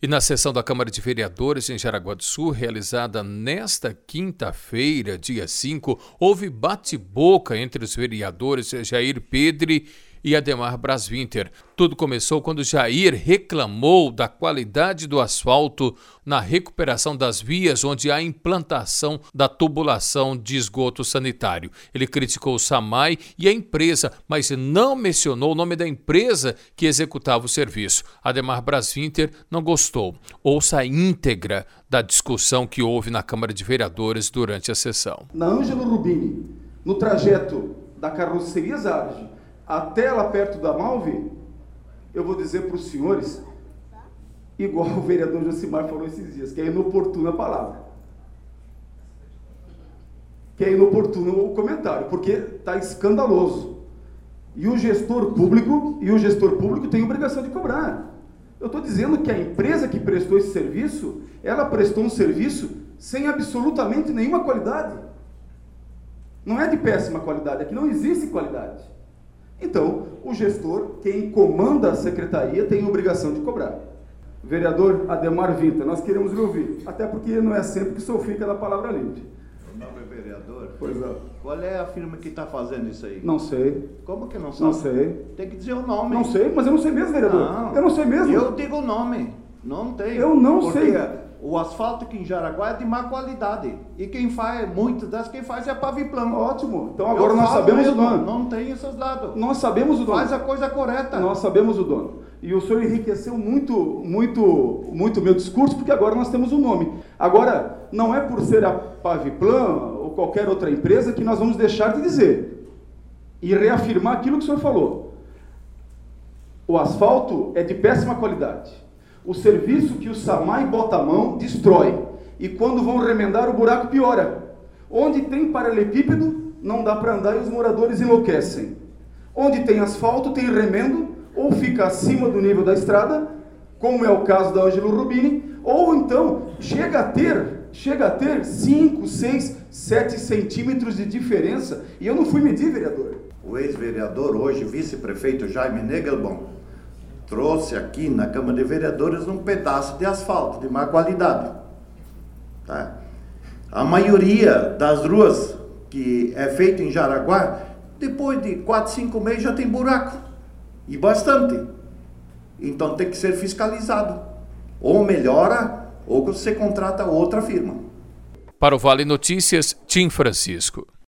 E na sessão da Câmara de Vereadores em Jaraguá do Sul, realizada nesta quinta-feira, dia 5, houve bate-boca entre os vereadores Jair Pedre e Ademar Braswinter. Tudo começou quando Jair reclamou da qualidade do asfalto na recuperação das vias onde há implantação da tubulação de esgoto sanitário. Ele criticou o SAMAI e a empresa, mas não mencionou o nome da empresa que executava o serviço. Ademar Braswinter não gostou. Ouça a íntegra da discussão que houve na Câmara de Vereadores durante a sessão. Na Ângelo Rubini, no trajeto da carroceria Zarge até lá perto da Malve, eu vou dizer para os senhores, igual o vereador Josimar falou esses dias, que é inoportuna a palavra. Que é inoportuno o comentário, porque está escandaloso. E o gestor público, e o gestor público tem obrigação de cobrar. Eu estou dizendo que a empresa que prestou esse serviço, ela prestou um serviço sem absolutamente nenhuma qualidade. Não é de péssima qualidade, aqui não existe qualidade. Então, o gestor, quem comanda a secretaria, tem a obrigação de cobrar. Vereador Ademar Vinta, nós queremos lhe ouvir, até porque não é sempre que o senhor fica na palavra livre. O nome é vereador? Pois é. Qual é a firma que está fazendo isso aí? Não sei. Como que não sabe? Não sei. Tem que dizer o nome. Não sei, mas eu não sei mesmo, vereador. Não. Eu não sei mesmo. Eu digo o nome. Não tem. Eu não Porque sei. O asfalto aqui em Jaraguá é de má qualidade. E quem faz, muitas das quem faz é Paviplan. Ótimo. Então agora Eu nós sabemos mesmo, o dono. Não tem esses dados. Nós sabemos o dono. Faz a coisa correta. Nós sabemos o dono. E o senhor enriqueceu muito, muito, muito o meu discurso, porque agora nós temos um nome. Agora, não é por ser a Paviplan ou qualquer outra empresa que nós vamos deixar de dizer e reafirmar aquilo que o senhor falou. O asfalto é de péssima qualidade. O serviço que o SAMAI bota a mão destrói. E quando vão remendar, o buraco piora. Onde tem paralelepípedo, não dá para andar e os moradores enlouquecem. Onde tem asfalto, tem remendo, ou fica acima do nível da estrada, como é o caso da Ângelo Rubini, ou então chega a ter, chega a ter 5, 6, 7 centímetros de diferença. E eu não fui medir, vereador. O ex-vereador, hoje vice-prefeito Jaime Negelbon, trouxe aqui na Câmara de Vereadores um pedaço de asfalto de má qualidade. Tá? A maioria das ruas que é feito em Jaraguá, depois de 4, 5 meses já tem buraco. E bastante. Então tem que ser fiscalizado. Ou melhora, ou você contrata outra firma. Para o Vale Notícias, Tim Francisco.